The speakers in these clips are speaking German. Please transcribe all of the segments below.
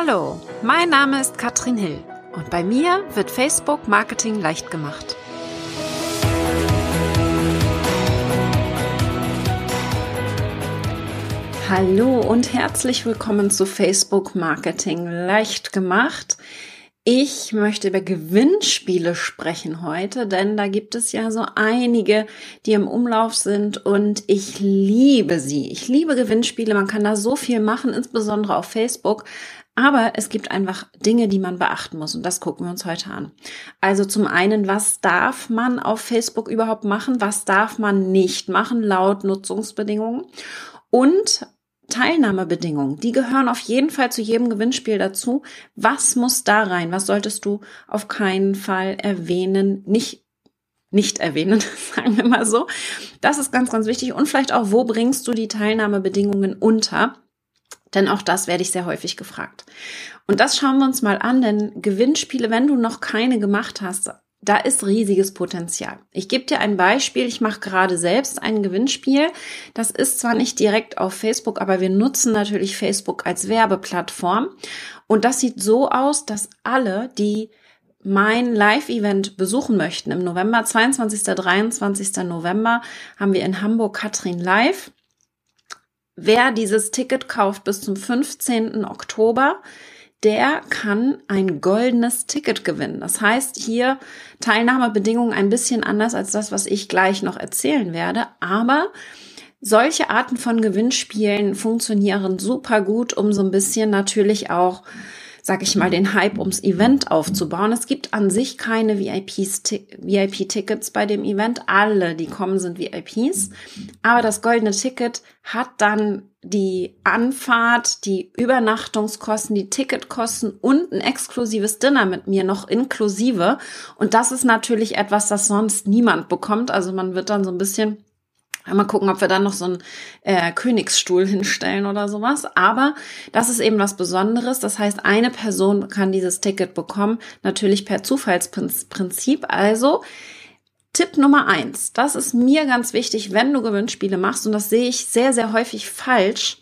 Hallo, mein Name ist Katrin Hill und bei mir wird Facebook Marketing leicht gemacht. Hallo und herzlich willkommen zu Facebook Marketing leicht gemacht. Ich möchte über Gewinnspiele sprechen heute, denn da gibt es ja so einige, die im Umlauf sind und ich liebe sie. Ich liebe Gewinnspiele. Man kann da so viel machen, insbesondere auf Facebook. Aber es gibt einfach Dinge, die man beachten muss und das gucken wir uns heute an. Also zum einen, was darf man auf Facebook überhaupt machen? Was darf man nicht machen laut Nutzungsbedingungen? Und Teilnahmebedingungen, die gehören auf jeden Fall zu jedem Gewinnspiel dazu. Was muss da rein? Was solltest du auf keinen Fall erwähnen? Nicht nicht erwähnen, sagen wir mal so. Das ist ganz, ganz wichtig. Und vielleicht auch, wo bringst du die Teilnahmebedingungen unter? Denn auch das werde ich sehr häufig gefragt. Und das schauen wir uns mal an, denn Gewinnspiele, wenn du noch keine gemacht hast, da ist riesiges Potenzial. Ich gebe dir ein Beispiel. Ich mache gerade selbst ein Gewinnspiel. Das ist zwar nicht direkt auf Facebook, aber wir nutzen natürlich Facebook als Werbeplattform. Und das sieht so aus, dass alle, die mein Live-Event besuchen möchten im November, 22. 23. November, haben wir in Hamburg Katrin Live. Wer dieses Ticket kauft bis zum 15. Oktober, der kann ein goldenes Ticket gewinnen. Das heißt, hier Teilnahmebedingungen ein bisschen anders als das, was ich gleich noch erzählen werde, aber solche Arten von Gewinnspielen funktionieren super gut, um so ein bisschen natürlich auch sag ich mal, den Hype ums Event aufzubauen. Es gibt an sich keine VIP-Tickets bei dem Event. Alle, die kommen, sind VIPs. Aber das goldene Ticket hat dann die Anfahrt, die Übernachtungskosten, die Ticketkosten und ein exklusives Dinner mit mir noch inklusive. Und das ist natürlich etwas, das sonst niemand bekommt. Also man wird dann so ein bisschen Mal gucken, ob wir dann noch so einen äh, Königsstuhl hinstellen oder sowas. Aber das ist eben was Besonderes. Das heißt, eine Person kann dieses Ticket bekommen, natürlich per Zufallsprinzip. Also Tipp Nummer eins, das ist mir ganz wichtig, wenn du Gewinnspiele machst, und das sehe ich sehr, sehr häufig falsch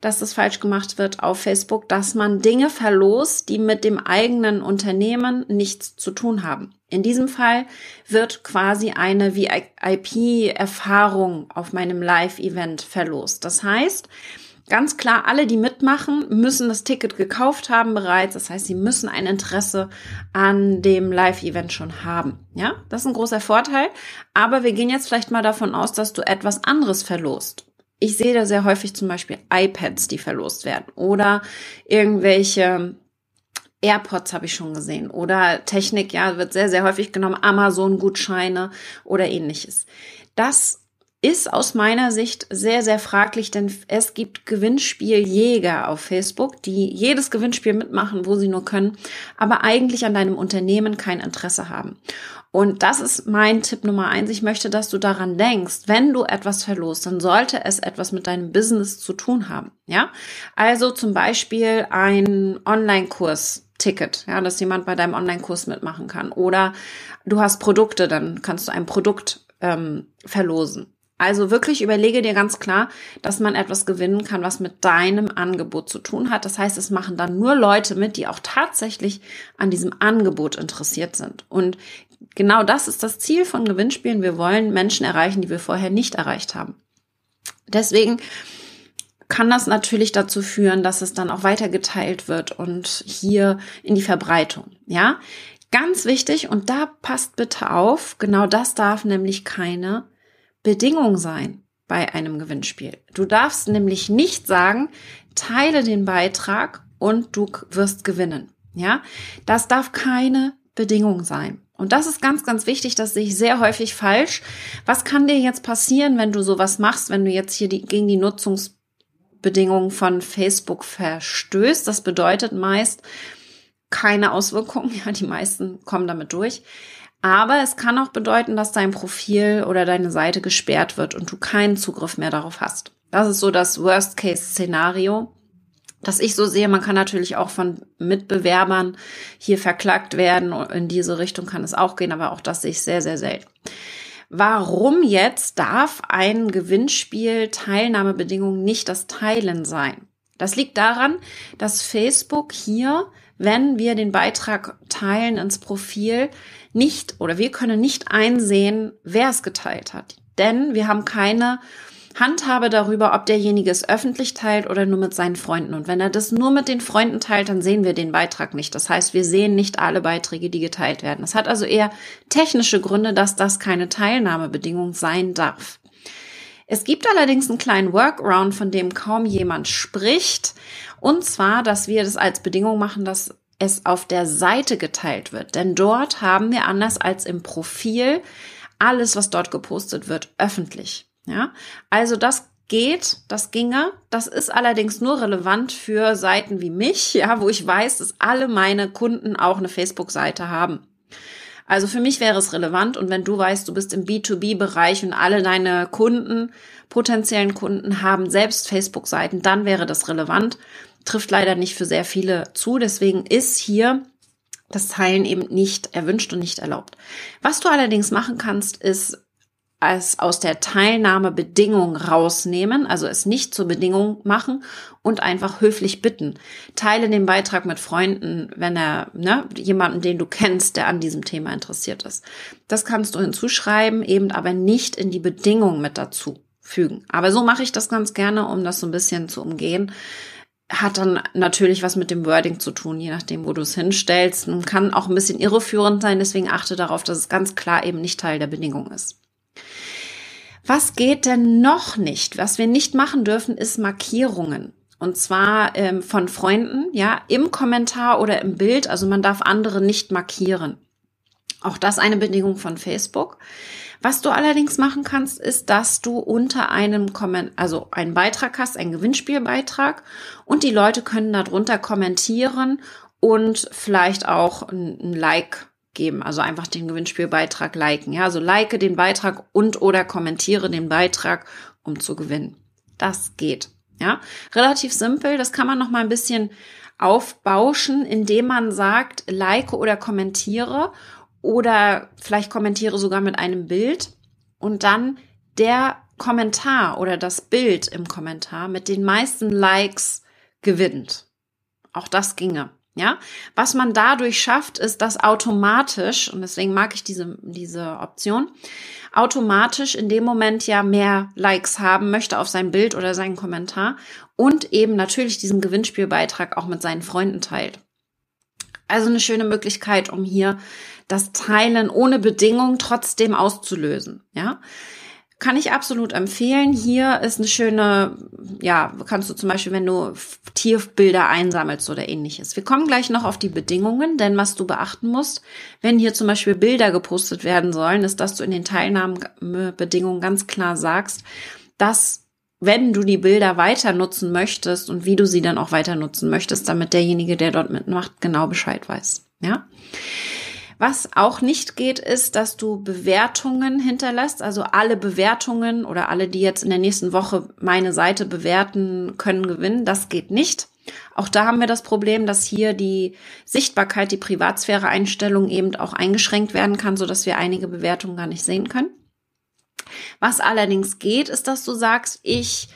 dass das falsch gemacht wird auf Facebook, dass man Dinge verlost, die mit dem eigenen Unternehmen nichts zu tun haben. In diesem Fall wird quasi eine VIP-Erfahrung auf meinem Live-Event verlost. Das heißt, ganz klar, alle, die mitmachen, müssen das Ticket gekauft haben bereits. Das heißt, sie müssen ein Interesse an dem Live-Event schon haben. Ja, das ist ein großer Vorteil. Aber wir gehen jetzt vielleicht mal davon aus, dass du etwas anderes verlost ich sehe da sehr häufig zum Beispiel iPads, die verlost werden oder irgendwelche AirPods habe ich schon gesehen oder Technik, ja, wird sehr, sehr häufig genommen, Amazon-Gutscheine oder ähnliches. Das ist aus meiner Sicht sehr, sehr fraglich, denn es gibt Gewinnspieljäger auf Facebook, die jedes Gewinnspiel mitmachen, wo sie nur können, aber eigentlich an deinem Unternehmen kein Interesse haben. Und das ist mein Tipp Nummer eins. Ich möchte, dass du daran denkst, wenn du etwas verlost, dann sollte es etwas mit deinem Business zu tun haben. Ja, also zum Beispiel ein Online-Kurs Ticket, ja, dass jemand bei deinem Online-Kurs mitmachen kann. Oder du hast Produkte, dann kannst du ein Produkt ähm, verlosen. Also wirklich überlege dir ganz klar, dass man etwas gewinnen kann, was mit deinem Angebot zu tun hat. Das heißt, es machen dann nur Leute mit, die auch tatsächlich an diesem Angebot interessiert sind. Und genau das ist das Ziel von Gewinnspielen. Wir wollen Menschen erreichen, die wir vorher nicht erreicht haben. Deswegen kann das natürlich dazu führen, dass es dann auch weitergeteilt wird und hier in die Verbreitung. Ja, ganz wichtig und da passt bitte auf. Genau das darf nämlich keine Bedingung sein bei einem Gewinnspiel. Du darfst nämlich nicht sagen, teile den Beitrag und du wirst gewinnen. Ja, das darf keine Bedingung sein. Und das ist ganz, ganz wichtig, das sehe ich sehr häufig falsch. Was kann dir jetzt passieren, wenn du sowas machst, wenn du jetzt hier die, gegen die Nutzungsbedingungen von Facebook verstößt? Das bedeutet meist keine Auswirkungen. Ja, die meisten kommen damit durch. Aber es kann auch bedeuten, dass dein Profil oder deine Seite gesperrt wird und du keinen Zugriff mehr darauf hast. Das ist so das Worst-Case-Szenario, das ich so sehe. Man kann natürlich auch von Mitbewerbern hier verklagt werden. In diese Richtung kann es auch gehen, aber auch das sehe ich sehr, sehr selten. Warum jetzt darf ein Gewinnspiel Teilnahmebedingung nicht das Teilen sein? Das liegt daran, dass Facebook hier, wenn wir den Beitrag teilen ins Profil, nicht oder wir können nicht einsehen, wer es geteilt hat. Denn wir haben keine Handhabe darüber, ob derjenige es öffentlich teilt oder nur mit seinen Freunden. Und wenn er das nur mit den Freunden teilt, dann sehen wir den Beitrag nicht. Das heißt, wir sehen nicht alle Beiträge, die geteilt werden. Das hat also eher technische Gründe, dass das keine Teilnahmebedingung sein darf. Es gibt allerdings einen kleinen Workaround, von dem kaum jemand spricht. Und zwar, dass wir das als Bedingung machen, dass es auf der Seite geteilt wird. Denn dort haben wir anders als im Profil alles, was dort gepostet wird, öffentlich. Ja, also das geht, das ginge. Das ist allerdings nur relevant für Seiten wie mich, ja, wo ich weiß, dass alle meine Kunden auch eine Facebook-Seite haben. Also für mich wäre es relevant und wenn du weißt, du bist im B2B-Bereich und alle deine Kunden, potenziellen Kunden haben selbst Facebook-Seiten, dann wäre das relevant. Trifft leider nicht für sehr viele zu. Deswegen ist hier das Teilen eben nicht erwünscht und nicht erlaubt. Was du allerdings machen kannst, ist es aus der Teilnahmebedingung rausnehmen, also es nicht zur Bedingung machen und einfach höflich bitten. Teile den Beitrag mit Freunden, wenn er, ne, jemanden, den du kennst, der an diesem Thema interessiert ist. Das kannst du hinzuschreiben, eben aber nicht in die Bedingung mit dazu fügen. Aber so mache ich das ganz gerne, um das so ein bisschen zu umgehen hat dann natürlich was mit dem Wording zu tun, je nachdem, wo du es hinstellst. Und kann auch ein bisschen irreführend sein, deswegen achte darauf, dass es ganz klar eben nicht Teil der Bedingung ist. Was geht denn noch nicht? Was wir nicht machen dürfen, ist Markierungen. Und zwar ähm, von Freunden, ja, im Kommentar oder im Bild. Also man darf andere nicht markieren. Auch das eine Bedingung von Facebook. Was du allerdings machen kannst, ist, dass du unter einem Komment, also einen Beitrag hast, einen Gewinnspielbeitrag und die Leute können darunter kommentieren und vielleicht auch ein, ein Like geben, also einfach den Gewinnspielbeitrag liken. Ja, also like den Beitrag und oder kommentiere den Beitrag, um zu gewinnen. Das geht. Ja, relativ simpel. Das kann man noch mal ein bisschen aufbauschen, indem man sagt, like oder kommentiere oder vielleicht kommentiere sogar mit einem Bild und dann der Kommentar oder das Bild im Kommentar mit den meisten Likes gewinnt. Auch das ginge. Ja, was man dadurch schafft, ist, dass automatisch, und deswegen mag ich diese, diese Option, automatisch in dem Moment ja mehr Likes haben möchte auf sein Bild oder seinen Kommentar und eben natürlich diesen Gewinnspielbeitrag auch mit seinen Freunden teilt. Also eine schöne Möglichkeit, um hier das Teilen ohne Bedingung trotzdem auszulösen. Ja, kann ich absolut empfehlen. Hier ist eine schöne, ja, kannst du zum Beispiel, wenn du Tierbilder einsammelst oder ähnliches. Wir kommen gleich noch auf die Bedingungen, denn was du beachten musst, wenn hier zum Beispiel Bilder gepostet werden sollen, ist, dass du in den Teilnahmebedingungen ganz klar sagst, dass wenn du die Bilder weiter nutzen möchtest und wie du sie dann auch weiter nutzen möchtest, damit derjenige, der dort mitmacht, genau Bescheid weiß. Ja. Was auch nicht geht, ist, dass du Bewertungen hinterlässt. Also alle Bewertungen oder alle, die jetzt in der nächsten Woche meine Seite bewerten, können gewinnen. Das geht nicht. Auch da haben wir das Problem, dass hier die Sichtbarkeit, die Privatsphäre-Einstellung eben auch eingeschränkt werden kann, so dass wir einige Bewertungen gar nicht sehen können. Was allerdings geht, ist, dass du sagst, ich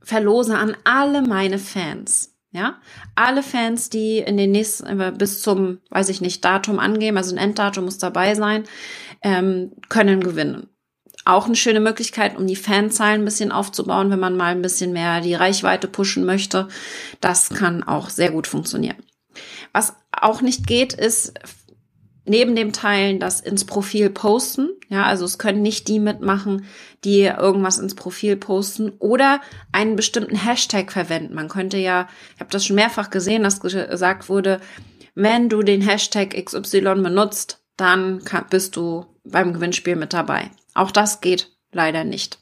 verlose an alle meine Fans ja, alle Fans, die in den nächsten äh, bis zum, weiß ich nicht, Datum angeben, also ein Enddatum muss dabei sein, ähm, können gewinnen. Auch eine schöne Möglichkeit, um die Fanzahlen ein bisschen aufzubauen, wenn man mal ein bisschen mehr die Reichweite pushen möchte. Das kann auch sehr gut funktionieren. Was auch nicht geht, ist neben dem Teilen das ins Profil posten. Ja, also es können nicht die mitmachen, die irgendwas ins Profil posten oder einen bestimmten Hashtag verwenden. Man könnte ja, ich habe das schon mehrfach gesehen, dass gesagt wurde, wenn du den Hashtag XY benutzt, dann bist du beim Gewinnspiel mit dabei. Auch das geht leider nicht.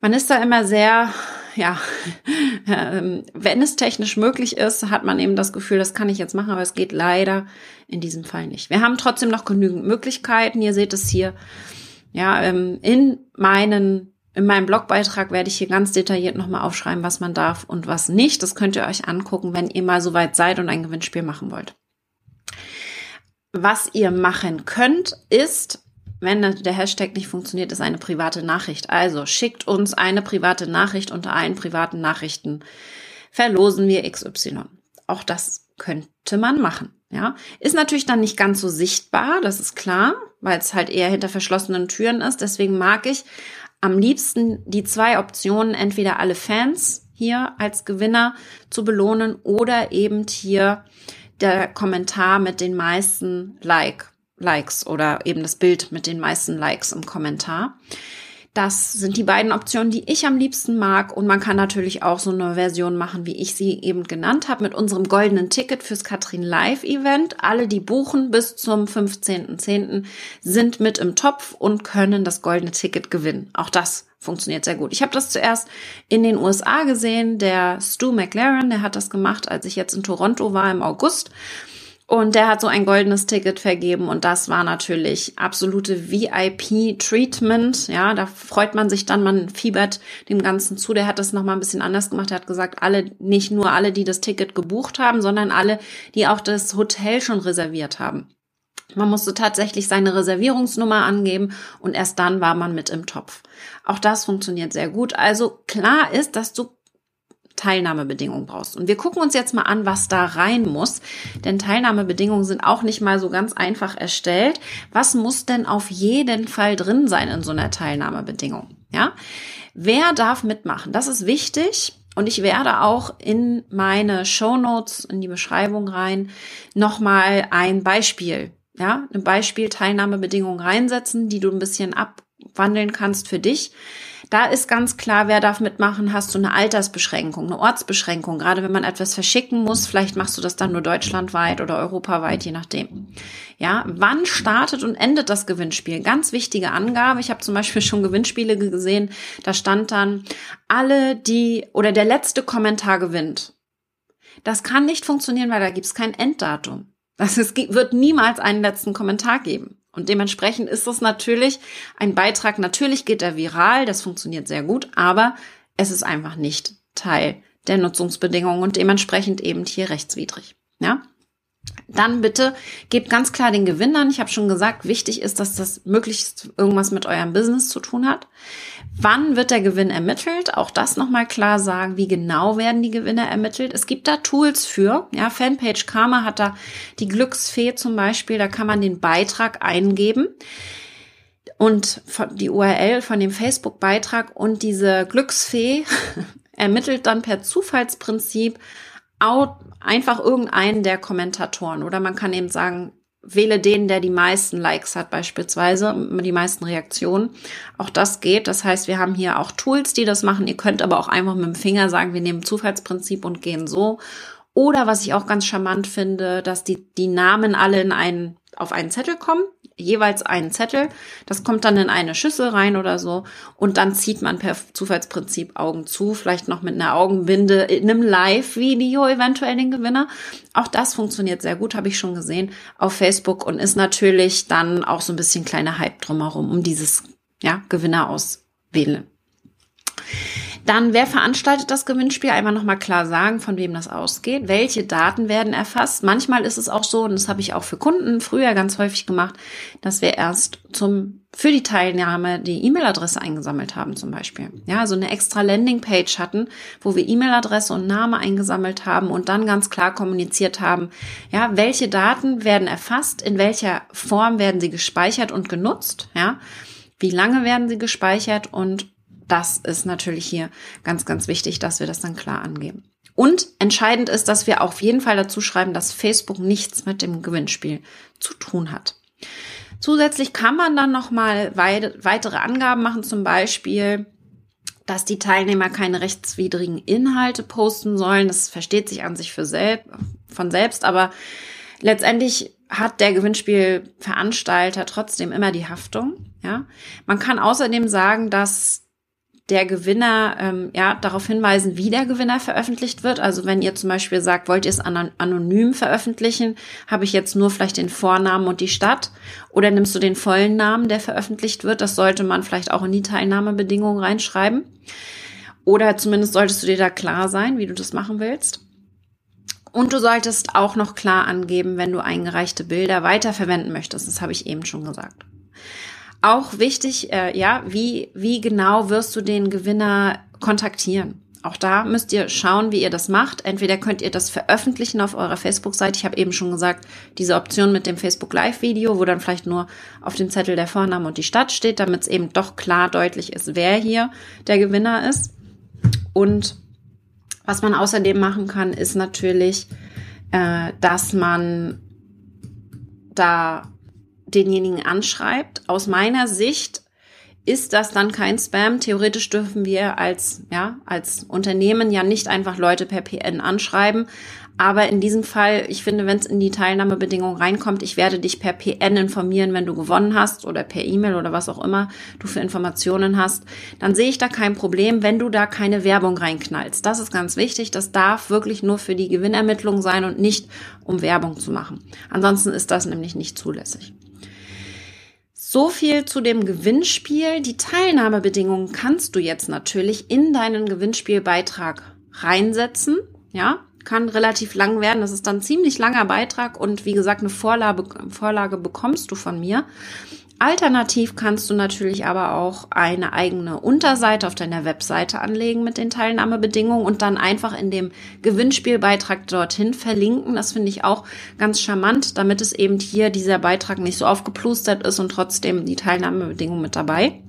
Man ist da immer sehr ja, ähm, wenn es technisch möglich ist, hat man eben das Gefühl, das kann ich jetzt machen, aber es geht leider in diesem Fall nicht. Wir haben trotzdem noch genügend Möglichkeiten. Ihr seht es hier. Ja, ähm, in meinen in meinem Blogbeitrag werde ich hier ganz detailliert nochmal aufschreiben, was man darf und was nicht. Das könnt ihr euch angucken, wenn ihr mal so weit seid und ein Gewinnspiel machen wollt. Was ihr machen könnt, ist wenn der Hashtag nicht funktioniert, ist eine private Nachricht. Also schickt uns eine private Nachricht unter allen privaten Nachrichten verlosen wir XY. Auch das könnte man machen. Ja, ist natürlich dann nicht ganz so sichtbar, das ist klar, weil es halt eher hinter verschlossenen Türen ist. Deswegen mag ich am liebsten die zwei Optionen, entweder alle Fans hier als Gewinner zu belohnen oder eben hier der Kommentar mit den meisten like, Likes oder eben das Bild mit den meisten Likes im Kommentar. Das sind die beiden Optionen, die ich am liebsten mag. Und man kann natürlich auch so eine Version machen, wie ich sie eben genannt habe, mit unserem goldenen Ticket fürs Katrin Live Event. Alle, die buchen bis zum 15.10. sind mit im Topf und können das goldene Ticket gewinnen. Auch das funktioniert sehr gut. Ich habe das zuerst in den USA gesehen. Der Stu McLaren, der hat das gemacht, als ich jetzt in Toronto war im August. Und der hat so ein goldenes Ticket vergeben und das war natürlich absolute VIP-Treatment. Ja, da freut man sich dann, man fiebert dem Ganzen zu. Der hat das nochmal ein bisschen anders gemacht. Er hat gesagt, alle, nicht nur alle, die das Ticket gebucht haben, sondern alle, die auch das Hotel schon reserviert haben. Man musste tatsächlich seine Reservierungsnummer angeben und erst dann war man mit im Topf. Auch das funktioniert sehr gut. Also klar ist, dass du Teilnahmebedingungen brauchst. Und wir gucken uns jetzt mal an, was da rein muss. Denn Teilnahmebedingungen sind auch nicht mal so ganz einfach erstellt. Was muss denn auf jeden Fall drin sein in so einer Teilnahmebedingung? Ja? Wer darf mitmachen? Das ist wichtig. Und ich werde auch in meine Show Notes, in die Beschreibung rein, nochmal ein Beispiel, ja, ein Beispiel Teilnahmebedingungen reinsetzen, die du ein bisschen abwandeln kannst für dich. Da ist ganz klar, wer darf mitmachen. Hast du eine Altersbeschränkung, eine Ortsbeschränkung? Gerade wenn man etwas verschicken muss, vielleicht machst du das dann nur deutschlandweit oder europaweit, je nachdem. Ja, wann startet und endet das Gewinnspiel? Ganz wichtige Angabe. Ich habe zum Beispiel schon Gewinnspiele gesehen. Da stand dann, alle, die oder der letzte Kommentar gewinnt. Das kann nicht funktionieren, weil da gibt es kein Enddatum. Das, es wird niemals einen letzten Kommentar geben. Und dementsprechend ist es natürlich ein Beitrag. Natürlich geht er viral, das funktioniert sehr gut, aber es ist einfach nicht Teil der Nutzungsbedingungen und dementsprechend eben hier rechtswidrig. Ja? Dann bitte gebt ganz klar den Gewinn an. Ich habe schon gesagt, wichtig ist, dass das möglichst irgendwas mit eurem Business zu tun hat. Wann wird der Gewinn ermittelt? Auch das nochmal klar sagen. Wie genau werden die Gewinne ermittelt? Es gibt da Tools für. Ja, Fanpage Karma hat da die Glücksfee zum Beispiel. Da kann man den Beitrag eingeben und die URL von dem Facebook-Beitrag und diese Glücksfee ermittelt dann per Zufallsprinzip einfach irgendeinen der Kommentatoren. Oder man kann eben sagen, wähle den, der die meisten Likes hat beispielsweise, die meisten Reaktionen. Auch das geht. Das heißt, wir haben hier auch Tools, die das machen. Ihr könnt aber auch einfach mit dem Finger sagen, wir nehmen Zufallsprinzip und gehen so. Oder was ich auch ganz charmant finde, dass die, die Namen alle in einen, auf einen Zettel kommen jeweils einen Zettel. Das kommt dann in eine Schüssel rein oder so. Und dann zieht man per Zufallsprinzip Augen zu, vielleicht noch mit einer Augenbinde in einem Live-Video eventuell den Gewinner. Auch das funktioniert sehr gut, habe ich schon gesehen auf Facebook und ist natürlich dann auch so ein bisschen kleiner Hype drumherum, um dieses ja, Gewinner auswählen. Dann, wer veranstaltet das Gewinnspiel? Einmal nochmal klar sagen, von wem das ausgeht. Welche Daten werden erfasst? Manchmal ist es auch so, und das habe ich auch für Kunden früher ganz häufig gemacht, dass wir erst zum, für die Teilnahme die E-Mail-Adresse eingesammelt haben zum Beispiel. Ja, also eine extra Landingpage hatten, wo wir E-Mail-Adresse und Name eingesammelt haben und dann ganz klar kommuniziert haben, ja, welche Daten werden erfasst, in welcher Form werden sie gespeichert und genutzt, ja, wie lange werden sie gespeichert und das ist natürlich hier ganz, ganz wichtig, dass wir das dann klar angeben. Und entscheidend ist, dass wir auf jeden Fall dazu schreiben, dass Facebook nichts mit dem Gewinnspiel zu tun hat. Zusätzlich kann man dann nochmal weitere Angaben machen, zum Beispiel, dass die Teilnehmer keine rechtswidrigen Inhalte posten sollen. Das versteht sich an sich für selb von selbst, aber letztendlich hat der Gewinnspielveranstalter trotzdem immer die Haftung. Ja, man kann außerdem sagen, dass der Gewinner ähm, ja darauf hinweisen, wie der Gewinner veröffentlicht wird. Also wenn ihr zum Beispiel sagt, wollt ihr es anonym veröffentlichen, habe ich jetzt nur vielleicht den Vornamen und die Stadt oder nimmst du den vollen Namen, der veröffentlicht wird? Das sollte man vielleicht auch in die Teilnahmebedingungen reinschreiben. Oder zumindest solltest du dir da klar sein, wie du das machen willst. Und du solltest auch noch klar angeben, wenn du eingereichte Bilder weiterverwenden möchtest. Das habe ich eben schon gesagt. Auch wichtig, äh, ja, wie, wie genau wirst du den Gewinner kontaktieren? Auch da müsst ihr schauen, wie ihr das macht. Entweder könnt ihr das veröffentlichen auf eurer Facebook-Seite. Ich habe eben schon gesagt, diese Option mit dem Facebook Live-Video, wo dann vielleicht nur auf dem Zettel der Vorname und die Stadt steht, damit es eben doch klar deutlich ist, wer hier der Gewinner ist. Und was man außerdem machen kann, ist natürlich, äh, dass man da denjenigen anschreibt. Aus meiner Sicht ist das dann kein Spam. Theoretisch dürfen wir als, ja, als Unternehmen ja nicht einfach Leute per PN anschreiben. Aber in diesem Fall, ich finde, wenn es in die Teilnahmebedingungen reinkommt, ich werde dich per PN informieren, wenn du gewonnen hast oder per E-Mail oder was auch immer du für Informationen hast, dann sehe ich da kein Problem, wenn du da keine Werbung reinknallst. Das ist ganz wichtig. Das darf wirklich nur für die Gewinnermittlung sein und nicht um Werbung zu machen. Ansonsten ist das nämlich nicht zulässig. So viel zu dem Gewinnspiel. Die Teilnahmebedingungen kannst du jetzt natürlich in deinen Gewinnspielbeitrag reinsetzen. Ja, kann relativ lang werden. Das ist dann ziemlich langer Beitrag und wie gesagt, eine Vorlage, Vorlage bekommst du von mir. Alternativ kannst du natürlich aber auch eine eigene Unterseite auf deiner Webseite anlegen mit den Teilnahmebedingungen und dann einfach in dem Gewinnspielbeitrag dorthin verlinken. Das finde ich auch ganz charmant, damit es eben hier dieser Beitrag nicht so aufgeplustert ist und trotzdem die Teilnahmebedingungen mit dabei.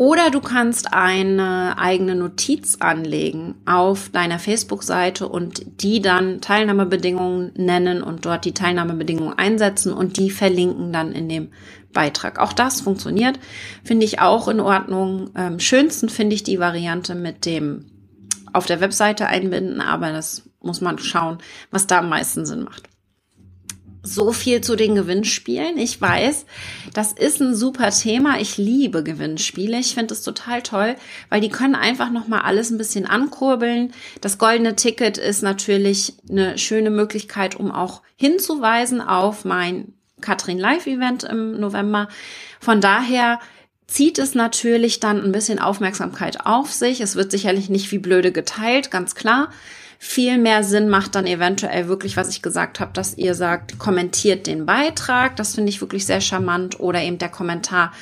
Oder du kannst eine eigene Notiz anlegen auf deiner Facebook-Seite und die dann Teilnahmebedingungen nennen und dort die Teilnahmebedingungen einsetzen und die verlinken dann in dem Beitrag. Auch das funktioniert, finde ich auch in Ordnung. Ähm, schönsten finde ich die Variante mit dem auf der Webseite einbinden, aber das muss man schauen, was da am meisten Sinn macht. So viel zu den Gewinnspielen. Ich weiß, das ist ein super Thema. Ich liebe Gewinnspiele. Ich finde es total toll, weil die können einfach noch mal alles ein bisschen ankurbeln. Das goldene Ticket ist natürlich eine schöne Möglichkeit, um auch hinzuweisen auf mein Katrin Live Event im November. Von daher zieht es natürlich dann ein bisschen Aufmerksamkeit auf sich. Es wird sicherlich nicht wie blöde geteilt, ganz klar. Viel mehr Sinn macht dann eventuell wirklich, was ich gesagt habe, dass ihr sagt, kommentiert den Beitrag. Das finde ich wirklich sehr charmant. Oder eben der Kommentar,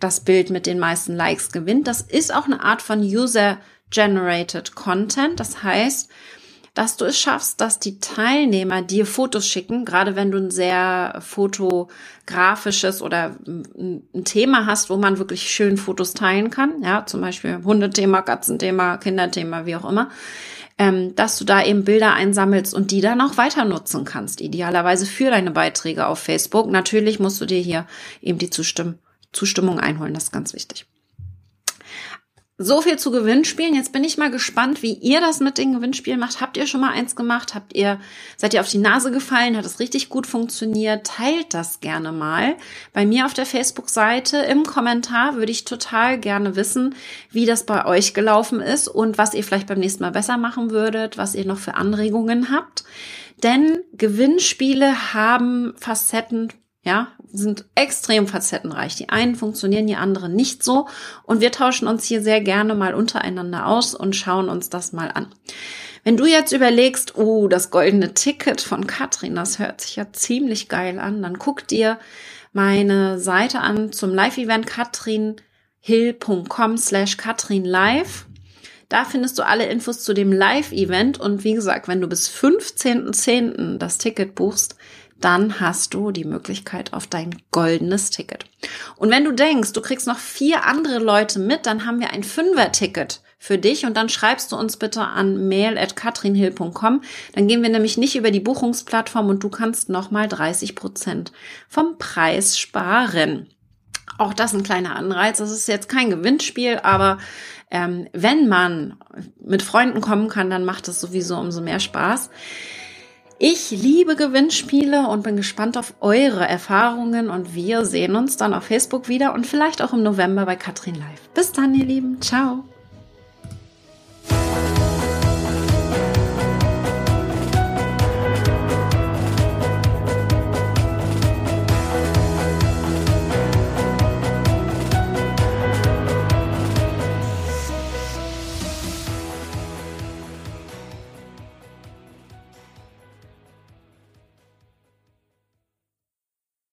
das Bild mit den meisten Likes gewinnt. Das ist auch eine Art von User-Generated Content. Das heißt, dass du es schaffst, dass die Teilnehmer dir Fotos schicken, gerade wenn du ein sehr fotografisches oder ein Thema hast, wo man wirklich schön Fotos teilen kann, ja, zum Beispiel Hundethema, Katzenthema, Kinderthema, wie auch immer, ähm, dass du da eben Bilder einsammelst und die dann auch weiter nutzen kannst, idealerweise für deine Beiträge auf Facebook. Natürlich musst du dir hier eben die Zustimm Zustimmung einholen, das ist ganz wichtig. So viel zu Gewinnspielen. Jetzt bin ich mal gespannt, wie ihr das mit den Gewinnspielen macht. Habt ihr schon mal eins gemacht? Habt ihr, seid ihr auf die Nase gefallen? Hat es richtig gut funktioniert? Teilt das gerne mal. Bei mir auf der Facebook-Seite im Kommentar würde ich total gerne wissen, wie das bei euch gelaufen ist und was ihr vielleicht beim nächsten Mal besser machen würdet, was ihr noch für Anregungen habt. Denn Gewinnspiele haben Facetten ja, sind extrem facettenreich. Die einen funktionieren, die anderen nicht so. Und wir tauschen uns hier sehr gerne mal untereinander aus und schauen uns das mal an. Wenn du jetzt überlegst, oh, das goldene Ticket von Katrin, das hört sich ja ziemlich geil an, dann guck dir meine Seite an zum Live-Event katrinhill.com slash katrinlive. Da findest du alle Infos zu dem Live-Event und wie gesagt, wenn du bis 15.10. das Ticket buchst, dann hast du die Möglichkeit auf dein goldenes Ticket. Und wenn du denkst, du kriegst noch vier andere Leute mit, dann haben wir ein Fünfer-Ticket für dich und dann schreibst du uns bitte an mail@katrinhill.com. Dann gehen wir nämlich nicht über die Buchungsplattform und du kannst nochmal 30 Prozent vom Preis sparen. Auch das ein kleiner Anreiz. Das ist jetzt kein Gewinnspiel, aber ähm, wenn man mit Freunden kommen kann, dann macht es sowieso umso mehr Spaß. Ich liebe Gewinnspiele und bin gespannt auf eure Erfahrungen und wir sehen uns dann auf Facebook wieder und vielleicht auch im November bei Katrin Live. Bis dann, ihr Lieben. Ciao.